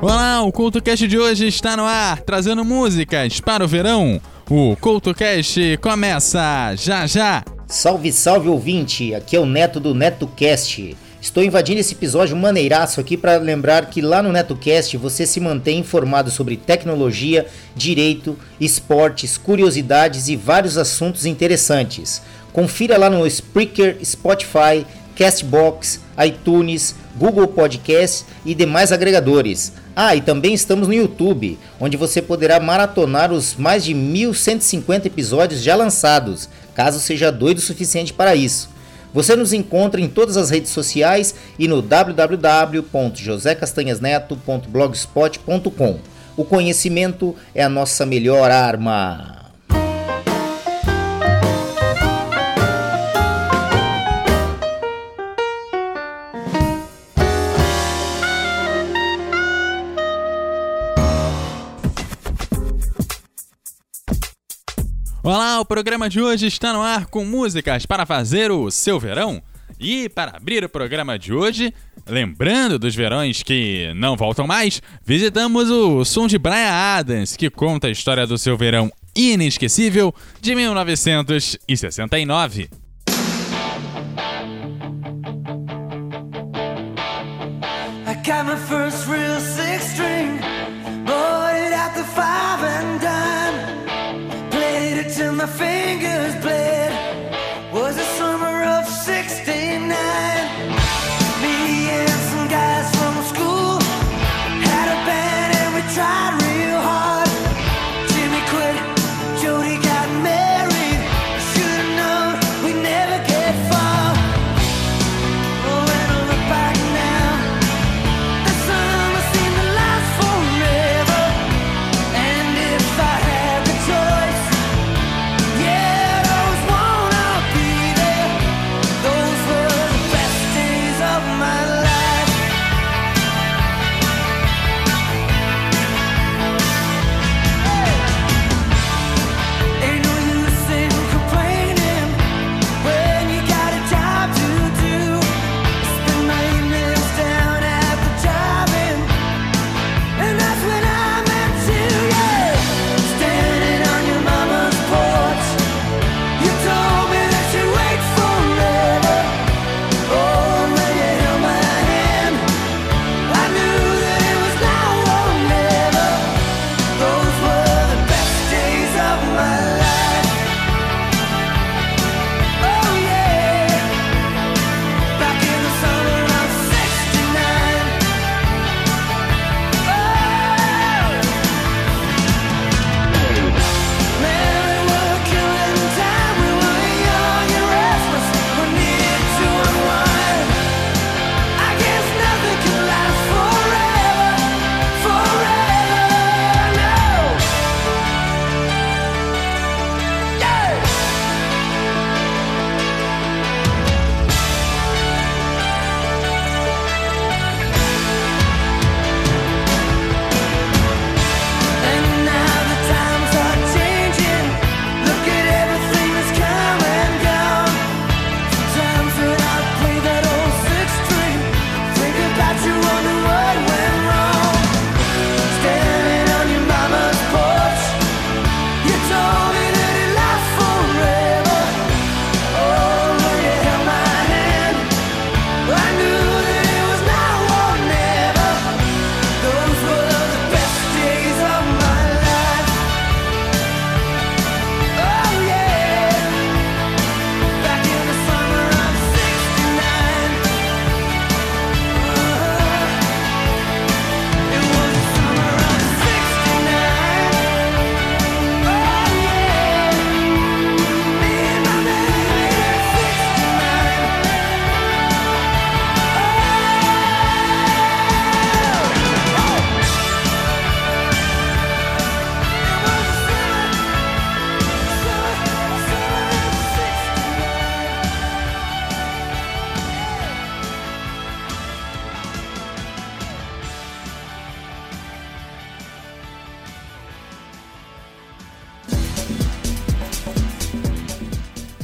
Olá, o CultoCast de hoje está no ar, trazendo músicas para o verão. O CultoCast começa já já. Salve, salve ouvinte, aqui é o Neto do NetoCast. Estou invadindo esse episódio maneiraço aqui para lembrar que lá no NetoCast você se mantém informado sobre tecnologia, direito, esportes, curiosidades e vários assuntos interessantes. Confira lá no Spreaker, Spotify, Castbox, iTunes, Google Podcast e demais agregadores. Ah, e também estamos no YouTube, onde você poderá maratonar os mais de 1150 episódios já lançados, caso seja doido o suficiente para isso. Você nos encontra em todas as redes sociais e no www.josecastanhasneto.blogspot.com. O conhecimento é a nossa melhor arma. Olá, o programa de hoje está no ar com músicas para fazer o seu verão. E para abrir o programa de hoje, lembrando dos verões que não voltam mais, visitamos o som de Brian Adams, que conta a história do seu verão inesquecível de 1969. I got my first real six string, at the five it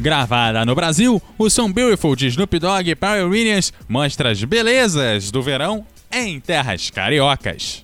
Gravada no Brasil, o som Beautiful de Snoop Dogg e Pharrell Williams mostra as belezas do verão em terras cariocas.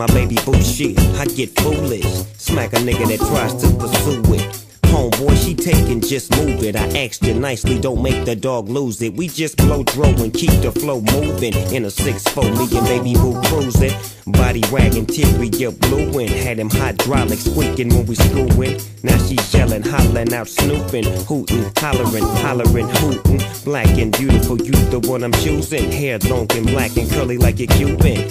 My baby boo shit, I get foolish. Smack a nigga that tries to pursue it. Homeboy, she taking, just move it. I asked you nicely, don't make the dog lose it. We just blow dro and keep the flow moving. In a 6-4, me and baby boo cruising. Body wagging, teary, you blueing. Had him hydraulics squeaking when we screwing. Now she yelling, hollering out, snooping, hooting, hollering, hollering, hooting. Black and beautiful, you the one I'm choosing. Hair long and black and curly like a Cuban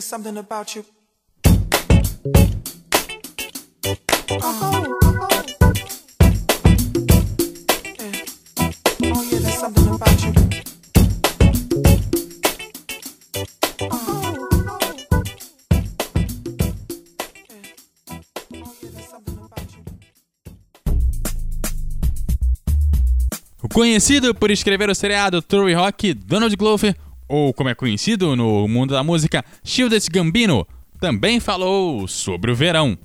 something about you. Conhecido por escrever o seriado True Rock, Donald Glover ou como é conhecido no mundo da música, Childish Gambino, também falou sobre o verão.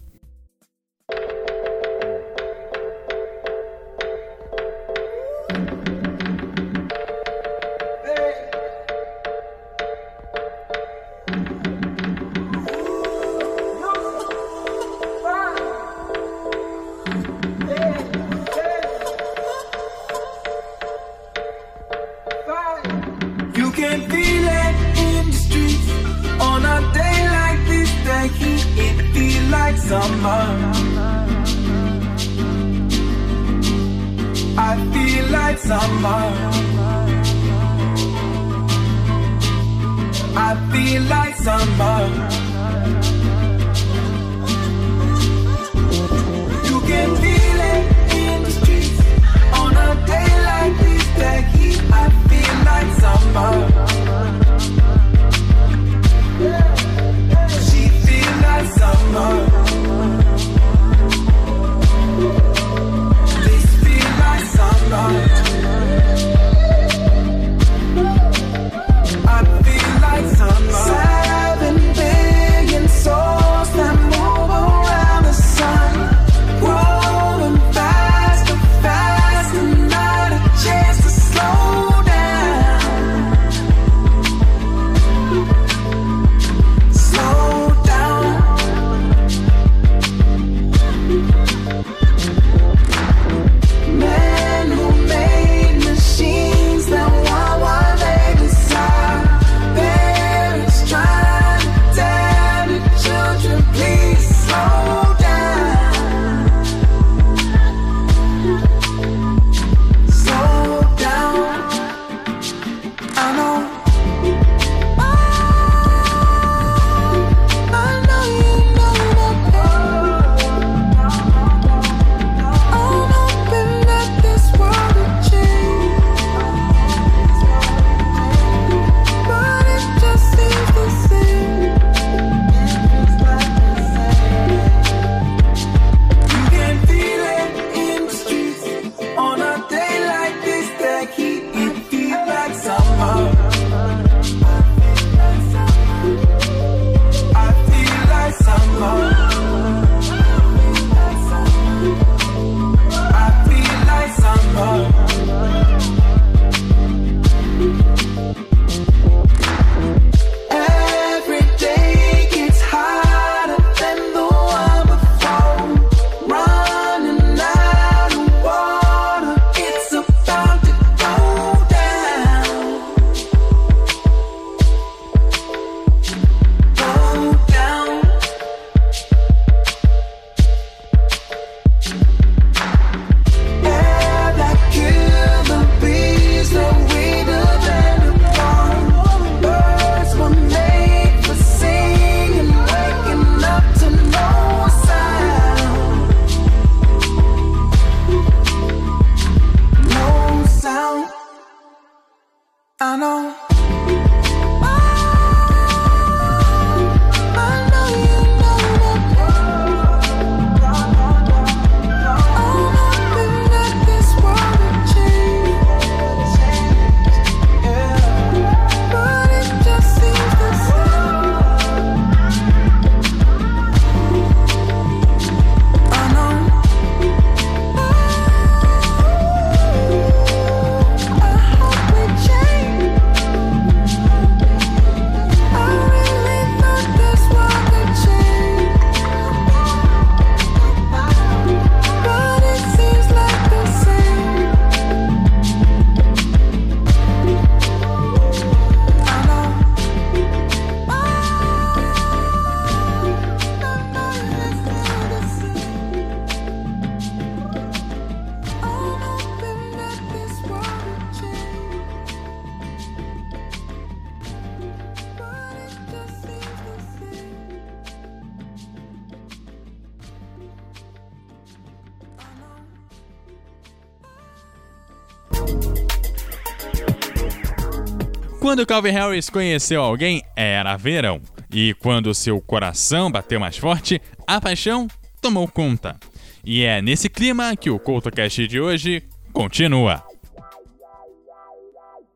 Quando Calvin Harris conheceu alguém, era verão. E quando seu coração bateu mais forte, a paixão tomou conta. E é nesse clima que o CultoCast de hoje continua.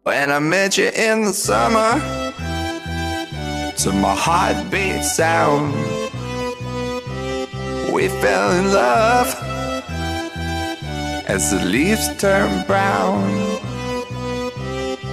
When I met you in the summer To my heartbeat sound We fell in love As the leaves turn brown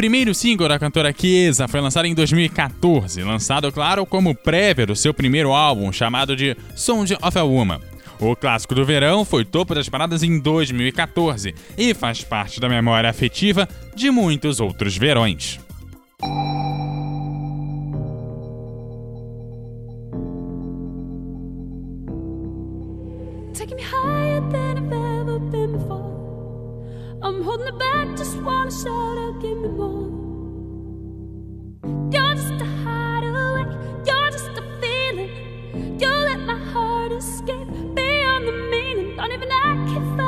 Primeiro single da cantora Kiesa foi lançado em 2014, lançado, claro, como prévia do seu primeiro álbum, chamado de Sound of a Woman. O clássico do verão foi topo das paradas em 2014 e faz parte da memória afetiva de muitos outros verões. Just wanna shout out, give me more. You're just a hideaway, you're just a feeling. You let my heart escape beyond the meaning. Don't even I can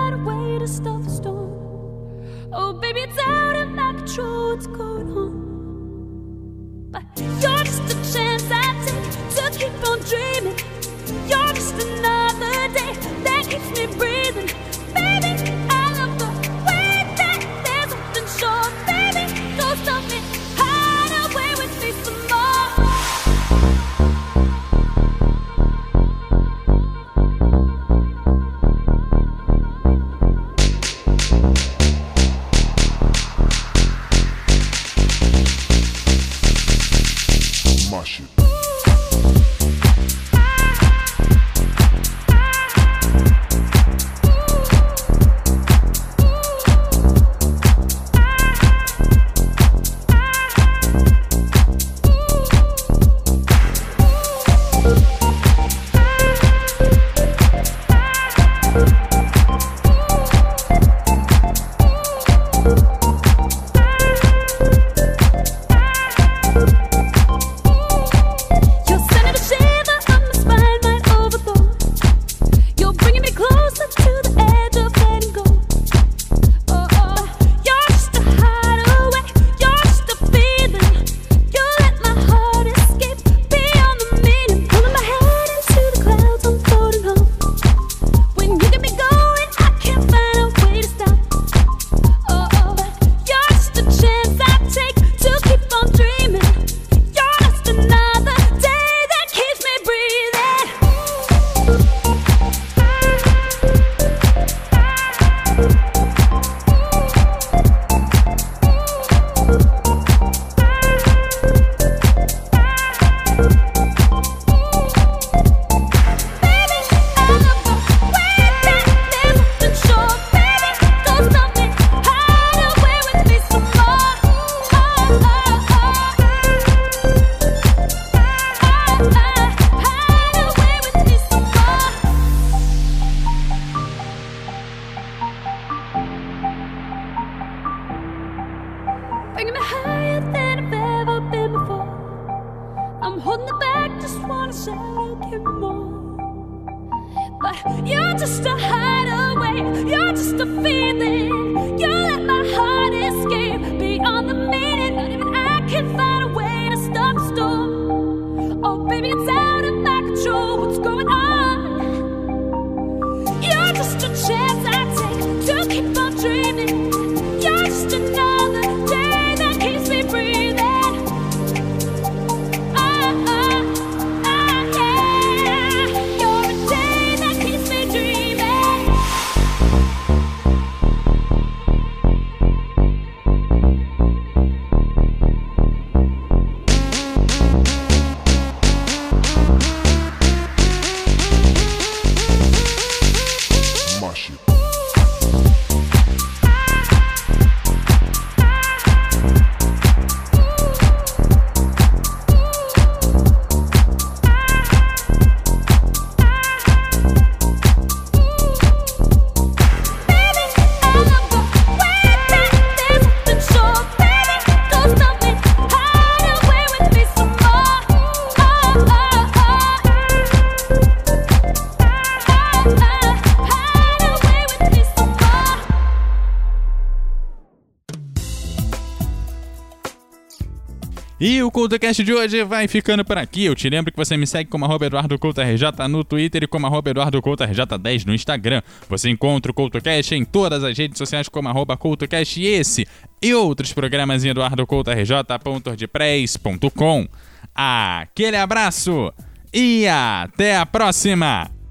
E o CultoCast de hoje vai ficando por aqui. Eu te lembro que você me segue como arroba Eduardo RJ no Twitter e como arroba Eduardo Couto RJ10 no Instagram. Você encontra o CultoCast em todas as redes sociais como arroba CultoCast e esse e outros programas em eduardocoutorj.wordpress.com. Aquele abraço e até a próxima!